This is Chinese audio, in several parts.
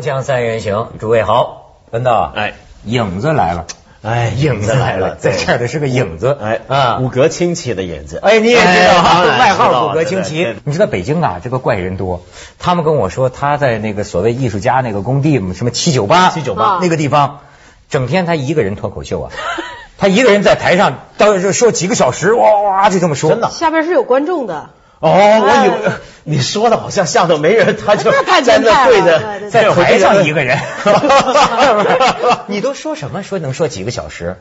锵锵三人行，诸位好，文道，哎，影子来了，哎，影子来了，在这儿的是个影子，哎啊，骨骼清奇的影子，哎，你也知道外号骨骼清奇。你知道北京啊，这个怪人多。他们跟我说，他在那个所谓艺术家那个工地，什么七九八，七九八。那个地方，整天他一个人脱口秀啊，他一个人在台上，到时候说几个小时，哇哇哇就这么说，真的？下边是有观众的，哦，我以为你说的好像下头没人，他就那太在那对变态了对着，在台上一个人。你都说什么？说能说几个小时？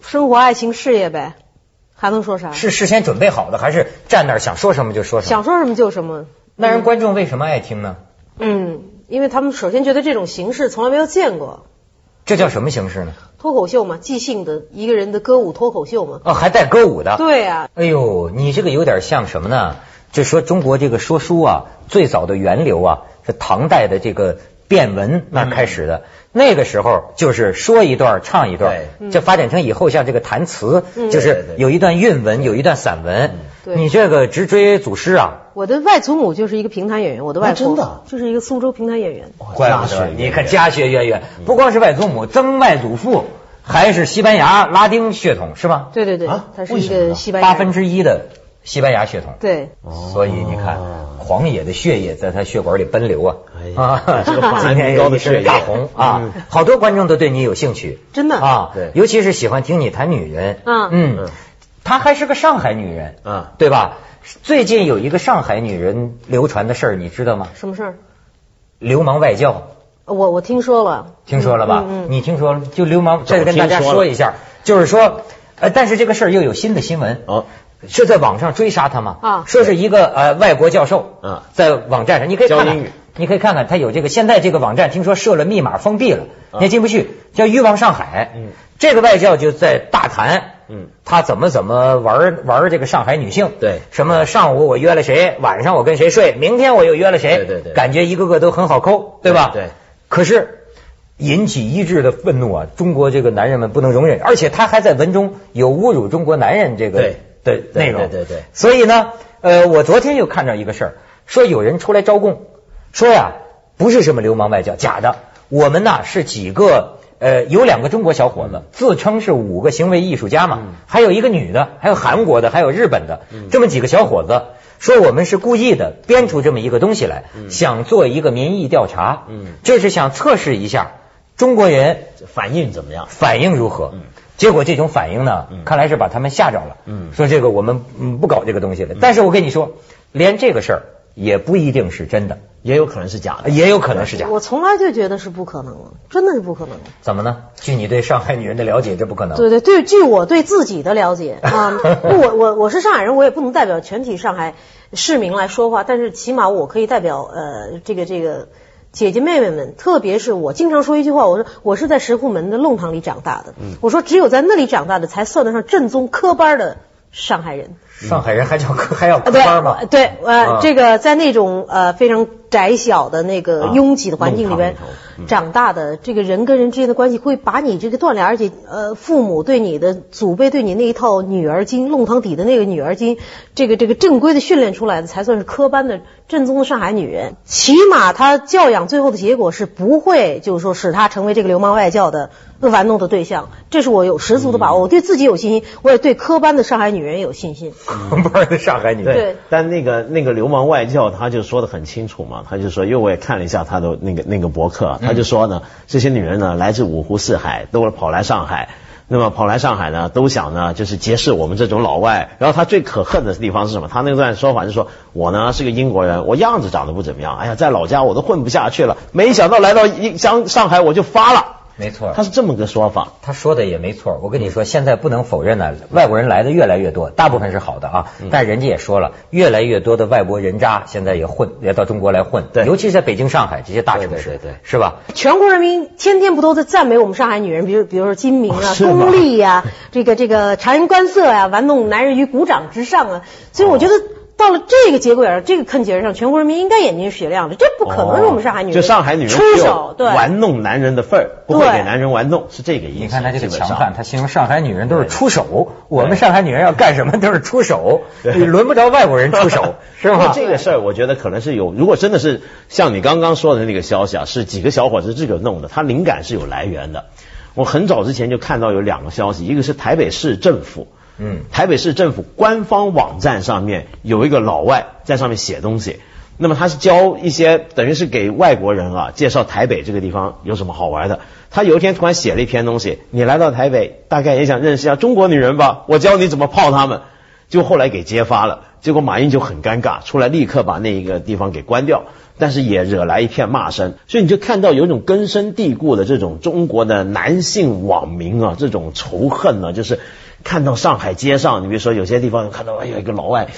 生活、爱情、事业呗，还能说啥？是事先准备好的，还是站那儿想说什么就说什么？想说什么就什么。那人观众为什么爱听呢？嗯，因为他们首先觉得这种形式从来没有见过，这叫什么形式呢？脱口秀嘛，即兴的一个人的歌舞脱口秀嘛。哦，还带歌舞的。对啊，哎呦，你这个有点像什么呢？就说中国这个说书啊，最早的源流啊，是唐代的这个变文那开始的。那个时候就是说一段唱一段，这发展成以后像这个弹词，嗯就是有一段韵文，有一段散文。对。你这个直追祖师啊，我的外祖母就是一个评弹演员，我的外婆、哦真的？就是一个苏州评弹演员。怪不得你看家学渊源，不光是外祖母，曾外祖父还是西班牙拉丁血统是吗？对对对，啊他是一个西班牙八分之一的西班牙血统。对，所以你看，狂野的血液在他血管里奔流啊！啊，这个反 今天高的血液大红啊嗯，好多观众都对你有兴趣，真的。啊，对。尤其是喜欢听你谈女人，嗯，她还是个上海女人，嗯对吧？最近有一个上海女人流传的事儿，你知道吗？什么事儿？流氓外教，我我听说了，听说了吧？嗯嗯你听说了？就流氓，再跟大家说一下，就是说，呃，但是这个事儿又有新的新闻，哦，是在网上追杀他吗？啊说是一个呃外国教授啊在网站上，你可以看看教英语，你可以看看他有这个，现在这个网站听说设了密码封闭了，啊你也进不去，叫欲望上海。嗯这个外教就在大谈，嗯，他怎么怎么玩玩这个上海女性，对什么上午我约了谁，晚上我跟谁睡，明天我又约了谁，对对对感觉一个个都很好抠，对吧？对对可是引起一致的愤怒啊！中国这个男人们不能容忍，而且他还在文中有侮辱中国男人这个对的内容。对对对所以呢，呃，我昨天又看到一个事儿，说有人出来招供，说呀，不是什么流氓外教，假的，我们呢是几个。呃，有两个中国小伙子自称是五个行为艺术家嘛，嗯。还有一个女的，还有韩国的，还有日本的，这么几个小伙子说我们是故意的编出这么一个东西来，想做一个民意调查，嗯。这是想测试一下中国人反应怎么样？反应如何。嗯。结果这种反应呢，嗯。看来是把他们吓着了。嗯。说这个我们嗯不搞这个东西了。但是我跟你说，连这个事儿也不一定是真的，也有可能是假的。也有可能是假的。我从来就觉得是不可能了，真的是不可能的。怎么呢？据你对上海女人的了解，这不可能。对对对，据我对自己的了解啊，不我我我是上海人，我也不能代表全体上海市民来说话，但是起码我可以代表呃这个这个姐姐妹妹们，特别是我经常说一句话，我说我是在石库门的弄堂里长大的，我说只有在那里长大的才算得上正宗科班的上海人。上海人还叫科还要科班吗？对，呃，啊这个在那种呃非常窄小的那个啊拥挤的环境里边长大的，这个人跟人之间的关系会把你这个锻炼，而且呃，父母对你的祖辈对你那一套女儿经，弄堂底的那个女儿经，这个这个正规的训练出来的，才算是科班的正宗的上海女人。起码她教养最后的结果是不会，就是说使她成为这个流氓外教的玩弄的对象，这是我有十足的把握，我对自己有信心，我也对科班的上海女人有信心。科班的上海女人。对但那个那个流氓外教他就说的很清楚嘛，他就说，因为我也看了一下他的那个那个博客，他就说呢，这些女人呢来自五湖四海，都跑来上海。那么跑来上海呢，都想呢，就是结识我们这种老外。然后他最可恨的地方是什么？他那段说法就说，我呢是个英国人，我样子长得不怎么样，哎呀，在老家我都混不下去了，没想到来到一上上海我就发了。没错。他是这么个说法。他说的也没错，我跟你说，现在不能否认呢，外国人来的越来越多，大部分是好的啊，但人家也说了，越来越多的外国人渣现在也混，也到中国来混，对尤其是在北京、上海这些大城市，对对对对是吧？全国人民天天不都在赞美我们上海女人，比如比如说精明啊、功利呀、这个这个察言观色呀、玩弄男人于股掌之上啊。所以我觉得到了这个节骨眼儿，这个坑节上，全国人民应该眼睛是雪亮的，这不可能是我们上海女人、哦就上海女人出手，对，玩弄男人的份儿，不会给男人玩弄，是这个意思。你看他这个强悍，他形容上海女人都是出手，我们上海女人要干什么都是出手，你轮不着外国人出手，是吧？这个事儿，我觉得可能是有，如果真的是像你刚刚说的那个消息啊，是几个小伙子自个儿弄的，他灵感是有来源的。我很早之前就看到有两个消息，一个是台北市政府，嗯，台北市政府官方网站上面有一个老外在上面写东西，那么他是教一些等于是给外国人啊介绍台北这个地方有什么好玩的。他有一天突然写了一篇东西，你来到台北，大概也想认识一下中国女人吧，我教你怎么泡她们。就后来给揭发了，结果马云就很尴尬，出来立刻把那一个地方给关掉，但是也惹来一片骂声。所以你就看到有一种根深蒂固的这种中国的男性网民啊，这种仇恨呢、就是看到上海街上，你比如说有些地方看到，哎呀，一个老外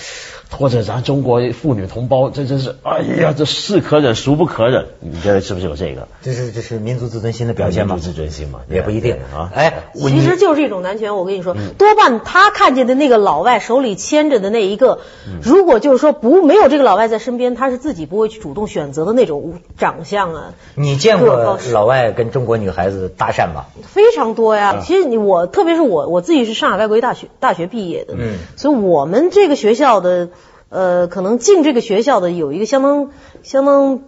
拖着咱中国妇女同胞，这真是，哎呀，这是可忍，孰不可忍？你觉得是不是有这个？这是这是民族自尊心的表现吗？民族自尊心嘛，也不一定啊。哎，其实就是一种男权，我跟你说，嗯多半他看见的那个老外手里牵着的那一个，嗯如果就是说不没有这个老外在身边，他是自己不会去主动选择的那种长相啊，你见过老外跟中国女孩子搭讪吗？非常多嗯呀。其实你我，特别是我我自己是上海外国语大学大学毕业的，嗯所以我们这个学校的。呃，可能进这个学校的有一个相当相当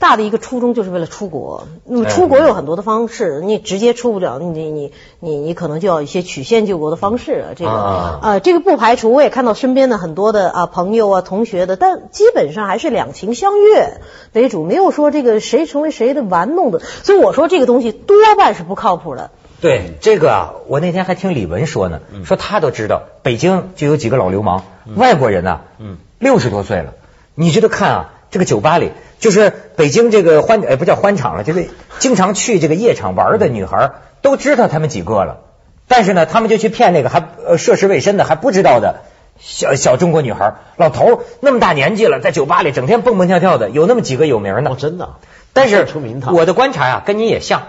大的一个初衷，就是为了出国。那么出国有很多的方式，你直接出不了，你你你你可能就要一些曲线救国的方式啊。这个啊呃，这个不排除，我也看到身边的很多的啊朋友啊同学的，但基本上还是两情相悦为主，没有说这个谁成为谁的玩弄的。所以我说这个东西多半是不靠谱的。对这个啊，我那天还听李文说呢，说他都知道，北京就有几个老流氓，外国人呐，嗯，六十多岁了，你知道看啊，这个酒吧里，就是北京这个欢，哎，不叫欢场了，就是经常去这个夜场玩的女孩，都知道他们几个了，但是呢，他们就去骗那个还呃涉世未深的还不知道的小小中国女孩，老头儿那么大年纪了，在酒吧里整天蹦蹦跳跳的，有那么几个有名的哦，，真的，但是。我的观察啊、跟你也像。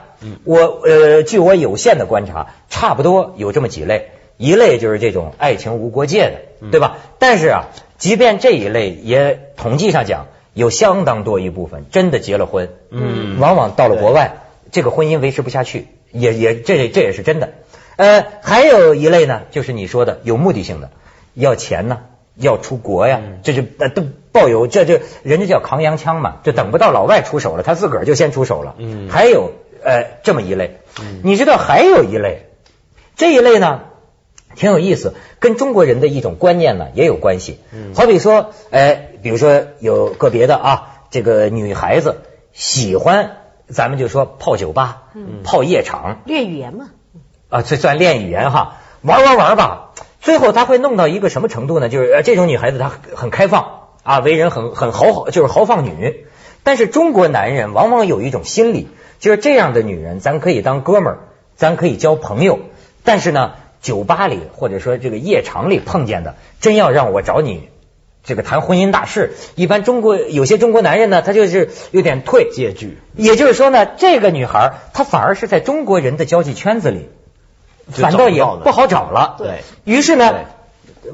我呃，据我有限的观察，差不多有这么几类。一类就是这种爱情无国界的，对吧？但是啊，即便这一类，也统计上讲，有相当多一部分真的结了婚，嗯往往到了国外，这个婚姻维持不下去，也也这这也是真的。呃，还有一类呢，就是你说的有目的性的，要钱呢，要出国呀，这就呃都抱有这这人家叫扛洋枪嘛，就等不到老外出手了，他自个儿就先出手了。嗯还有呃这么一类，你知道还有一类，这一类呢挺有意思，跟中国人的一种观念呢也有关系。好比说，哎，比如说有个别的啊，这个女孩子喜欢，咱们就说泡酒吧、泡夜场，练语言嘛，啊，这算练语言哈，玩玩玩吧。最后他会弄到一个什么程度呢？就是呃，这种女孩子她很开放啊，为人很很豪，就是豪放女。但是中国男人往往有一种心理，就是这样的女人，咱可以当哥们儿，咱可以交朋友。但是呢，酒吧里或者说这个夜场里碰见的，真要让我找你这个谈婚姻大事，一般中国有些中国男人呢，他就是有点退也就是说呢，这个女孩她反而是在中国人的交际圈子里，反倒也不好找了。对于是呢，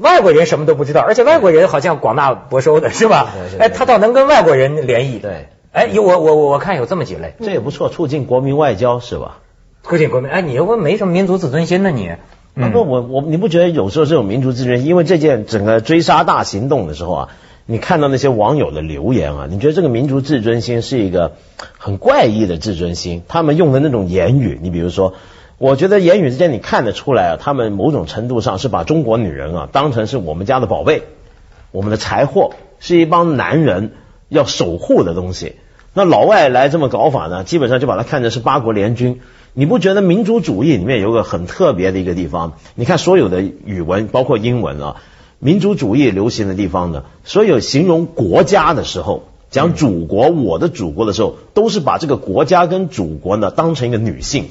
外国人什么都不知道，而且外国人好像广纳博收的是吧哎，他倒能跟外国人联谊。对，哎，有我我我我看有这么几类，这也不错，促进国民外交是吧？促进国民。哎，你又没什么民族自尊心呢你？不，我我你不觉得有时候这种民族自尊心，因为这件整个追杀大行动的时候啊，你看到那些网友的留言啊，你觉得这个民族自尊心是一个很怪异的自尊心，他们用的那种言语，你比如说。我觉得言语之间你看得出来啊，他们某种程度上是把中国女人啊当成是我们家的宝贝，我们的财货，是一帮男人要守护的东西。那老外来这么搞法呢，基本上就把它看成是八国联军。你不觉得民族主义里面有个很特别的一个地方？你看所有的语文，包括英文啊，民族主义流行的地方呢，所有形容国家的时候，讲祖国、我的祖国的时候，都是把这个国家跟祖国呢当成一个女性。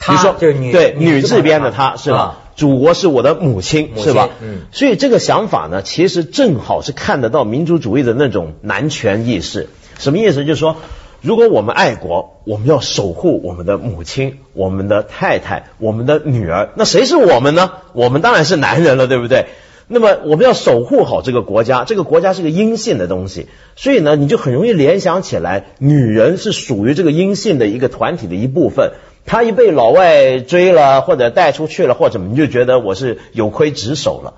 她比如说，就是女对女字边的旁她是吧啊？祖国是我的母亲是吧？嗯所以这个想法呢，其实正好是看得到民族主义的那种男权意识。什么意思？就是说，如果我们爱国，我们要守护我们的母亲、我们的太太、我们的女儿，那谁是我们呢？我们当然是男人了，对不对？那么我们要守护好这个国家，这个国家是个阴性的东西，所以呢，你就很容易联想起来，女人是属于这个阴性的一个团体的一部分。她一被老外追了，或者带出去了，或者你就觉得我是有亏职守了。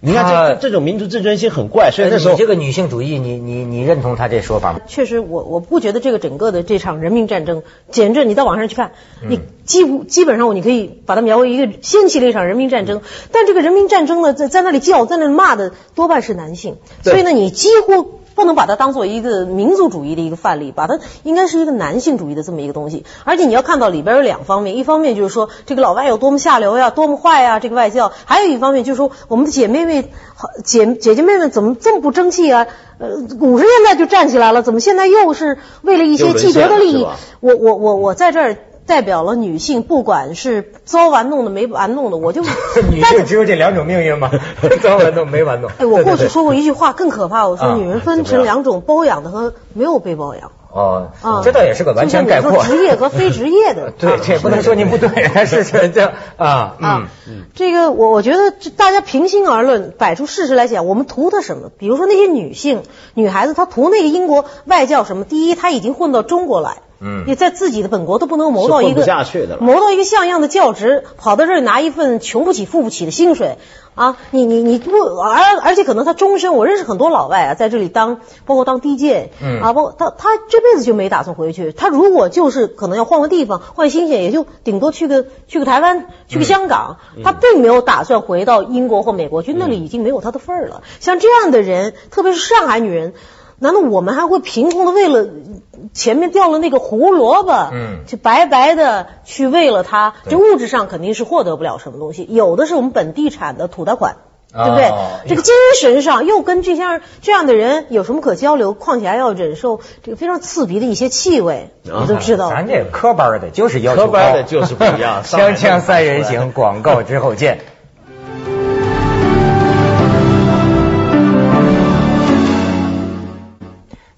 你看这这种民族自尊心很怪，所以那时候你这个女性主义，你你你认同他这说法吗？确实我，我不觉得这个整个的这场人民战争，简直你到网上去看，嗯你几乎基本上你可以把它描为一个掀起了一场人民战争。但这个人民战争呢，在在那里叫，在那里骂的多半是男性，所以呢，你几乎不能把它当做一个民族主义的一个范例，把它应该是一个男性主义的这么一个东西。而且你要看到里边有两方面，一方面就是说这个老外有多么下流呀，多么坏呀，这个外教；还有一方面就是说我们的姐妹妹、好姐姐姐妹们怎么这么不争气啊？呃，五十年代就站起来了，怎么现在又是为了一些既得的利益？我我我我在这儿。代表了女性，不管是遭玩弄的没玩弄的，我就 女性只有这两种命运吗？遭玩弄没玩弄。哎，我过去 说过一句话更可怕，我说啊女人分成两种，包养的和没有被包养。哦啊，这倒也是个完全概括。职业和非职业的对，这也不能说您不对，是是这样啊，嗯啊，这个我我觉得大家平心而论，摆出事实来讲，我们图他什么？比如说那些女性、女孩子，她图那个英国外教什么？第一，她已经混到中国来，嗯也在自己的本国都不能谋到一个下去的了谋到一个像样的教职，跑到这儿拿一份穷不起、富不起的薪水。啊，你你你不，而而且可能他终身，我认识很多老外啊，在这里当，包括当 DJ，，嗯啊，包括他他这辈子就没打算回去。他如果就是可能要换个地方，换新鲜，也就顶多去个去个台湾，去个香港，他并没有打算回到英国或美国去，那里已经没有他的份儿了。像这样的人，特别是上海女人。难道我们还会凭空的为了前面掉了那个胡萝卜，嗯就白白的去为了它，这物质上肯定是获得不了什么东西，有的是我们本地产的土贷款。对不对？哦这个精神上又跟这样这样的人有什么可交流？况且还要忍受这个非常刺鼻的一些气味，啊你都知道。咱这科班的就是要求高科班的就是不一样上海 锵锵 三人行，广告之后见。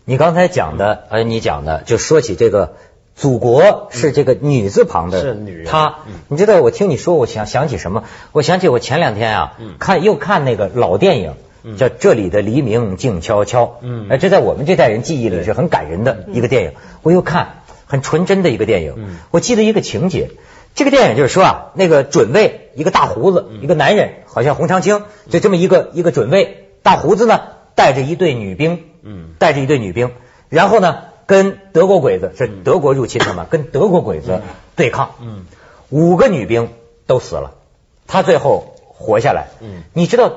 你刚才讲的，呃，你讲的就说起这个祖国是这个女字旁的，是女人她，你知道我听你说，我想想起什么？我想起我前两天啊，看又看那个老电影，叫《这里的黎明静悄悄》，嗯哎，这在我们这代人记忆里是很感人的一个电影。我又看很纯真的一个电影，我记得一个情节。这个电影就是说啊，那个准尉，一个大胡子，一个男人，好像洪长青，就这么一个一个准尉，大胡子呢，带着一队女兵，嗯。带着一队女兵，然后呢，跟德国鬼子是德国入侵他们，跟德国鬼子对抗，嗯。五个女兵都死了，他最后活下来。嗯。你知道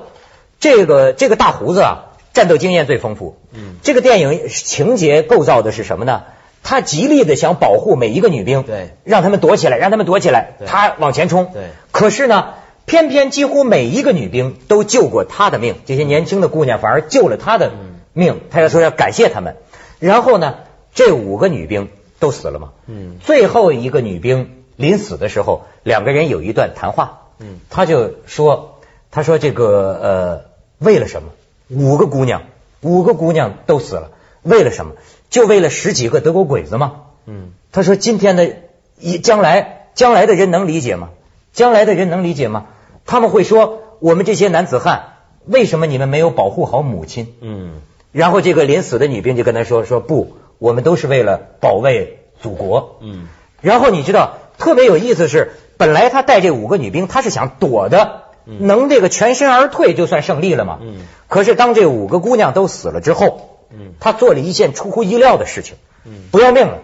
这个这个大胡子啊，战斗经验最丰富。嗯。这个电影情节构造的是什么呢？他极力的想保护每一个女兵，对。让他们躲起来，让他们躲起来，他往前冲。对。可是呢，偏偏几乎每一个女兵都救过他的命，这些年轻的姑娘反而救了他的命，他要说要感谢他们。然后呢，这五个女兵都死了嘛。嗯最后一个女兵临死的时候，两个人有一段谈话。嗯他就说，他说这个呃，为了什么？五个姑娘，五个姑娘都死了，为了什么？就为了十几个德国鬼子吗？嗯他说今天的一将来将来的人能理解吗？将来的人能理解吗？他们会说我们这些男子汉，为什么你们没有保护好母亲？嗯。然后这个临死的女兵就跟他说说不，我们都是为了保卫祖国。嗯。然后你知道特别有意思是，本来他带这五个女兵，他是想躲的，能这个全身而退就算胜利了嘛。嗯。可是当这五个姑娘都死了之后，嗯。他做了一件出乎意料的事情，嗯。不要命了，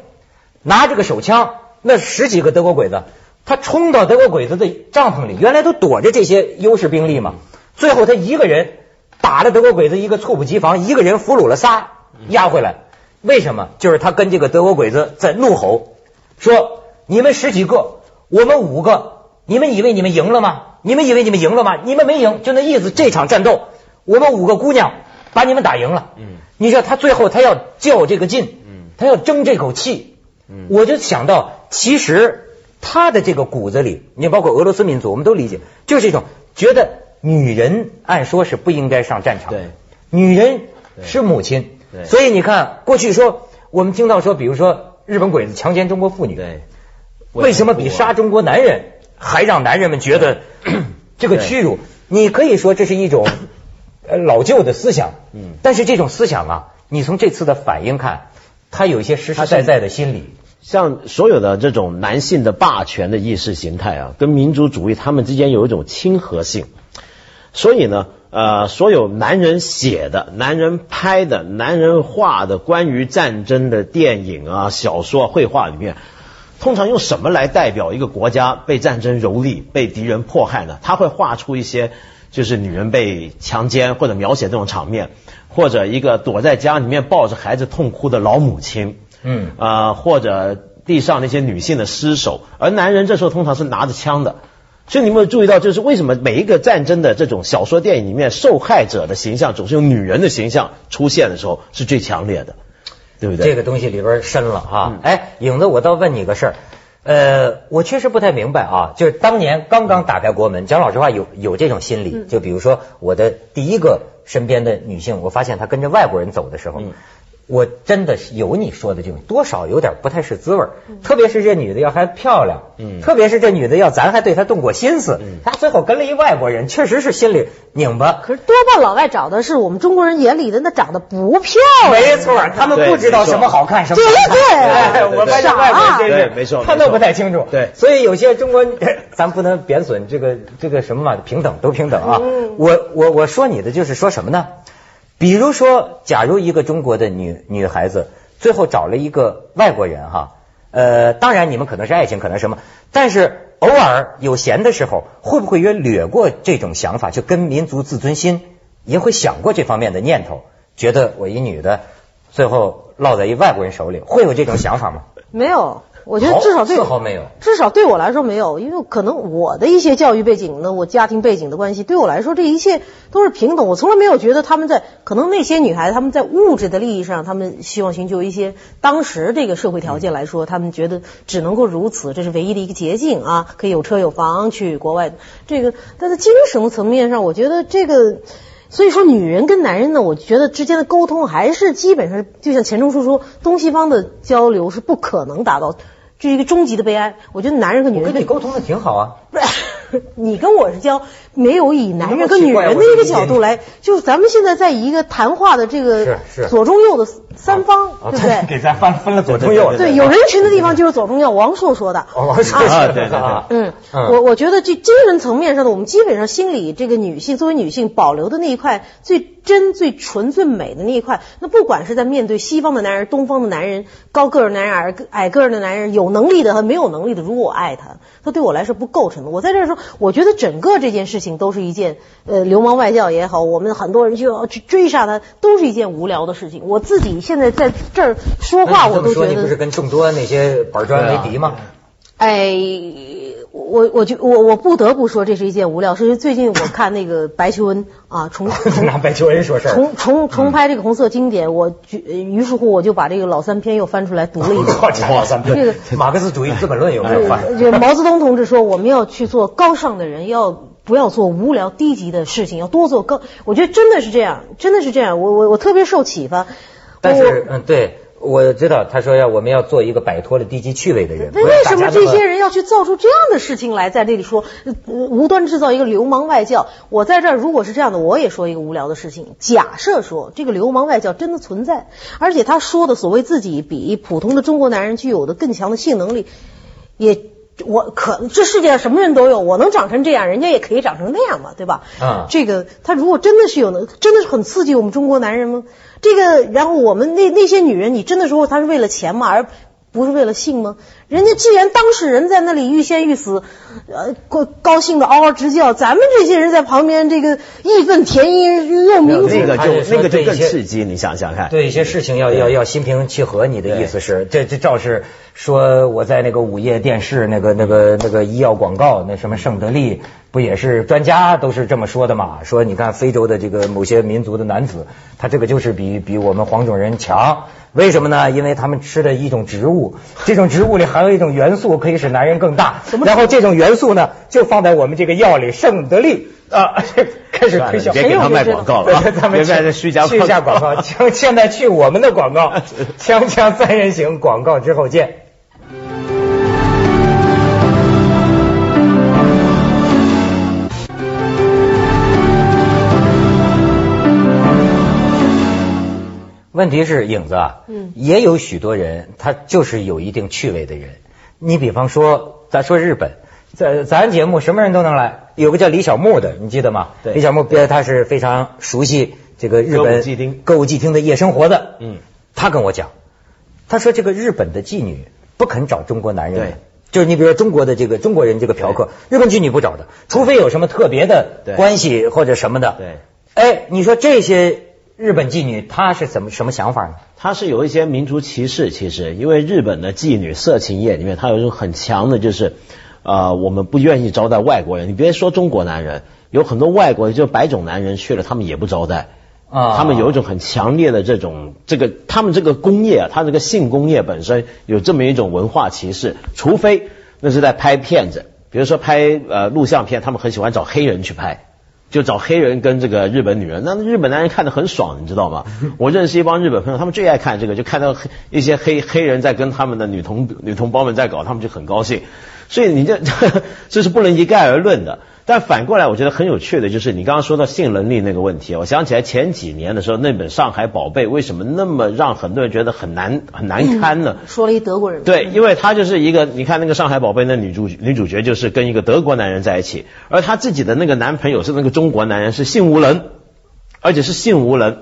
拿着个手枪，那十几个德国鬼子，他冲到德国鬼子的帐篷里，原来都躲着这些优势兵力嘛，最后他一个人打了德国鬼子一个猝不及防，一个人俘虏了仨，押回来。为什么？就是他跟这个德国鬼子在怒吼，说你们十几个，我们五个，你们以为你们赢了吗？你们以为你们赢了吗？你们没赢，就那意思。这场战斗，我们五个姑娘把你们打赢了。嗯你知道他最后他要较这个劲，嗯他要争这口气。嗯我就想到，其实他的这个骨子里，你包括俄罗斯民族，我们都理解，就是一种觉得女人按说是不应该上战场的，对。女人是母亲，对。所以你看，过去说我们听到说，比如说日本鬼子强奸中国妇女，对。为什么比杀中国男人还让男人们觉得这个屈辱？你可以说这是一种呃老旧的思想，嗯，但是这种思想啊，你从这次的反应看，它有一些实实在在的心理。像所有的这种男性的霸权的意识形态啊，跟民族主义他们之间有一种亲和性，所以呢，呃，所有男人写的、男人拍的、男人画的关于战争的电影啊、小说、绘画里面，通常用什么来代表一个国家被战争蹂躏、被敌人迫害呢？他会画出一些就是女人被强奸或者描写这种场面，或者一个躲在家里面抱着孩子痛哭的老母亲。嗯啊，或者地上那些女性的尸首，而男人这时候通常是拿着枪的，所以你有没有注意到，就是为什么每一个战争的这种小说电影里面，受害者的形象总是用女人的形象出现的时候是最强烈的，对不对？这个东西里边深了哈。哎，影子，我倒问你个事儿，呃，我确实不太明白啊，就是当年刚刚打开国门，讲老实话，有有这种心理，就比如说我的第一个身边的女性，我发现她跟着外国人走的时候。我真的是有你说的这种，多少有点不太是滋味儿。特别是这女的要还漂亮，嗯，特别是这女的要咱还对她动过心思，嗯，她最后跟了一外国人，确实是心里拧巴。可是多半老外找的是我们中国人眼里的那长得不漂亮。没错，他们不知道什么好看什么。对对对，我发现外国人真是没错，他都不太清楚。对，所以有些中国，咱不能贬损这个这个什么嘛，平等都平等啊。我我我说你的就是说什么呢？比如说，假如一个中国的女女孩子最后找了一个外国人哈，呃，当然你们可能是爱情，可能什么，但是偶尔有闲的时候，会不会也掠过这种想法，就跟民族自尊心也会想过这方面的念头，觉得我一女的最后落在一外国人手里，会有这种想法吗？没有。我觉得至少对，至少对我来说没有，因为可能我的一些教育背景呢，我家庭背景的关系，对我来说这一切都是平等。我从来没有觉得他们在可能那些女孩子他们在物质的利益上，他们希望寻求一些当时这个社会条件来说，他们觉得只能够如此，这是唯一的一个捷径啊，可以有车有房去国外。这个但在精神层面上，我觉得这个。所以说，女人跟男人呢，我觉得之间的沟通还是基本上，就像钱钟书说，东西方的交流是不可能达到。这是一个终极的悲哀。我觉得男人和女人跟你沟通的挺好啊。不是，你跟我是交，没有以男人跟女人的一个角度来，就是咱们现在在一个谈话的这个左中右的三方，对不对？给咱分分了左中右。对，有人群的地方就是左中右。王朔说的。王朔说的。嗯，我我觉得这精神层面上的，我们基本上心里这个女性作为女性保留的那一块最。真最纯最美的那一块，那不管是在面对西方的男人、东方的男人、高个儿男人、矮矮个儿的男人、有能力的和没有能力的，如果我爱他，他对我来说不构成的。我在这儿说，我觉得整个这件事情都是一件呃流氓外教也好，我们很多人就要去追杀他，都是一件无聊的事情。我自己现在在这儿说话，我都觉得你不是跟众多那些板砖为敌吗？哎。我我就我我不得不说，这是一件无聊。是最近我看那个白求恩啊，重 拿白求恩说事重重重拍这个红色经典，我于是乎我就把这个老三篇又翻出来读了一遍。老三篇，这个马克思主义资本论有没有翻？就毛泽东同志说，我们要去做高尚的人，要不要做无聊低级的事情，要多做高。我觉得真的是这样，真的是这样。我我我特别受启发。但是嗯，对。我知道，他说要我们要做一个摆脱了低级趣味的人。那为什么这些人要去造出这样的事情来，在这里说无端制造一个流氓外教？我在这儿，如果是这样的，我也说一个无聊的事情。假设说这个流氓外教真的存在，而且他说的所谓自己比普通的中国男人具有的更强的性能力，也我可这世界上什么人都有，我能长成这样，人家也可以长成那样嘛，对吧？啊，这个他如果真的是有能，真的是很刺激我们中国男人吗？这个，然后我们那那些女人，你真的说她是为了钱嘛？而不是为了性吗？人家既然当事人在那里欲仙欲死，呃，高高兴的嗷嗷直叫，咱们这些人在旁边这个义愤填膺，又明那个就那个就更刺激，你想想看。对一些事情要要要心平气和，你的意思是？这这赵是说我在那个午夜电视那个那个那个医药广告，那什么圣德利不也是专家都是这么说的嘛？说你看非洲的这个某些民族的男子，他这个就是比比我们黄种人强。为什么呢？因为他们吃的一种植物，这种植物里含有一种元素，可以使男人更大。然后这种元素呢，就放在我们这个药里，圣德利啊，开始推销。别给他卖广告了，别在这虚假去一下广告。现在去我们的广告，锵锵三人行广告之后见。问题是影子啊，嗯，也有许多人他就是有一定趣味的人。你比方说，咱说日本，在咱节目什么人都能来，有个叫李小牧的，你记得吗？对李小牧他是非常熟悉这个日本歌舞伎町的夜生活的。嗯，他跟我讲，他说这个日本的妓女不肯找中国男人对。就是你比如说中国的这个中国人这个嫖客，日本妓女不找的，除非有什么特别的关系或者什么的。对。哎，你说这些日本妓女她是怎么什么想法呢？她是有一些民族歧视，其实因为日本的妓女色情业里面，它有一种很强的，就是呃，我们不愿意招待外国人。你别说中国男人，有很多外国人，就白种男人去了，他们也不招待。啊他们有一种很强烈的这种这个，他们这个工业啊，他这个性工业本身有这么一种文化歧视，除非那是在拍片子，比如说拍呃录像片，他们很喜欢找黑人去拍。就找黑人跟这个日本女人，那日本男人看得很爽，你知道吗？我认识一帮日本朋友，他们最爱看这个，就看到黑一些黑黑人在跟他们的女同女同胞们在搞，他们就很高兴。所以你这 这是不能一概而论的。但反过来，我觉得很有趣的就是你刚刚说到性能力那个问题，我想起来前几年的时候，那本《上海宝贝》为什么那么让很多人觉得很难很难堪呢？说了一德国人。对，因为他就是一个，你看那个《上海宝贝》那女主女主角就是跟一个德国男人在一起，而她自己的那个男朋友是那个中国男人，是性无能，而且是性无能，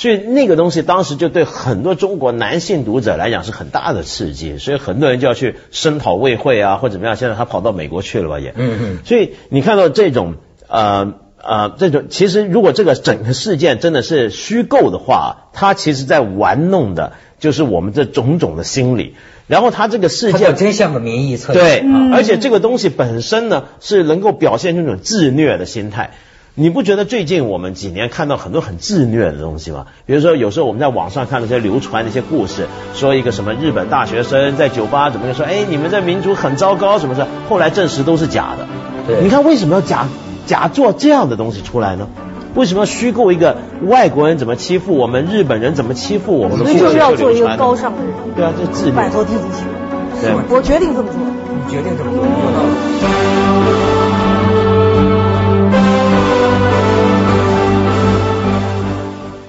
所以那个东西当时就对很多中国男性读者来讲是很大的刺激，所以很多人就要去声讨魏惠啊，或者怎么样。现在他跑到美国去了吧也，嗯嗯所以你看到这种呃。呃，这种其实如果这个整个事件真的是虚构的话，他其实在玩弄的就是我们这种种的心理。然后他这个事件真像个民意测验。对，而且这个东西本身呢，是能够表现出那种自虐的心态。你不觉得最近我们几年看到很多很自虐的东西吗？比如说，有时候我们在网上看那些流传的一些故事，说一个什么日本大学生在酒吧怎么说，哎，你们这民族很糟糕，什么事？后来证实都是假的。对你看为什么要假假做这样的东西出来呢？为什么要虚构一个外国人怎么欺负我们，日本人怎么欺负我们的故事所以就是要做一个高尚的人，对啊，这自虐。摆脱低级趣味。对我决定这么做。你决定这么做，